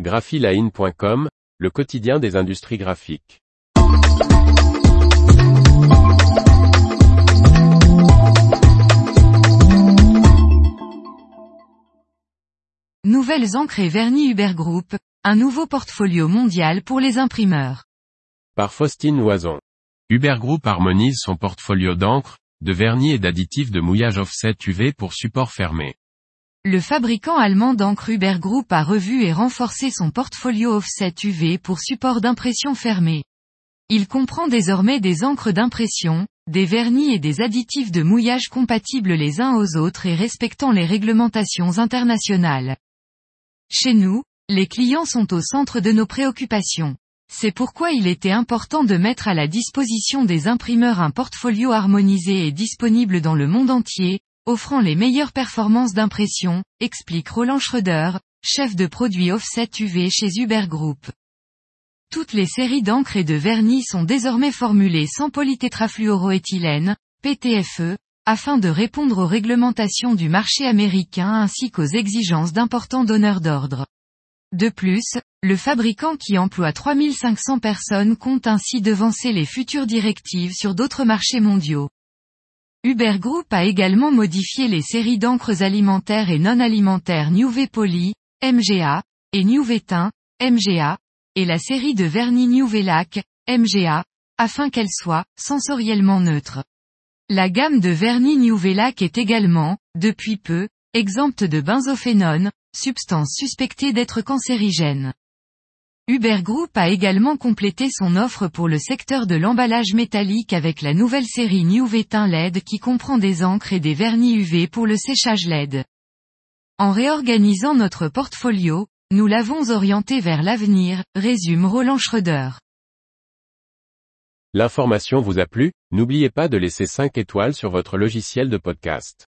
graphiline.com, le quotidien des industries graphiques. Nouvelles encres et vernis Uber Group, un nouveau portfolio mondial pour les imprimeurs. Par Faustine Loison. Uber Group harmonise son portfolio d'encre, de vernis et d'additifs de mouillage offset UV pour support fermé. Le fabricant allemand d'encre Uber Group a revu et renforcé son portfolio offset UV pour support d'impression fermé. Il comprend désormais des encres d'impression, des vernis et des additifs de mouillage compatibles les uns aux autres et respectant les réglementations internationales. Chez nous, les clients sont au centre de nos préoccupations. C'est pourquoi il était important de mettre à la disposition des imprimeurs un portfolio harmonisé et disponible dans le monde entier, offrant les meilleures performances d'impression, explique Roland Schröder, chef de produit offset UV chez Uber Group. Toutes les séries d'encre et de vernis sont désormais formulées sans polytétrafluoroéthylène, PTFE, afin de répondre aux réglementations du marché américain ainsi qu'aux exigences d'importants donneurs d'ordre. De plus, le fabricant qui emploie 3500 personnes compte ainsi devancer les futures directives sur d'autres marchés mondiaux. Uber Group a également modifié les séries d'encres alimentaires et non alimentaires New V Poly, MGA, et New Vetin, MGA, et la série de vernis New Lac, MGA, afin qu'elles soient sensoriellement neutres. La gamme de vernis New Lac est également, depuis peu, exempte de benzophénone, substance suspectée d'être cancérigène. Uber Group a également complété son offre pour le secteur de l'emballage métallique avec la nouvelle série New Vetin LED qui comprend des encres et des vernis UV pour le séchage LED. En réorganisant notre portfolio, nous l'avons orienté vers l'avenir, résume Roland Schröder. L'information vous a plu, n'oubliez pas de laisser 5 étoiles sur votre logiciel de podcast.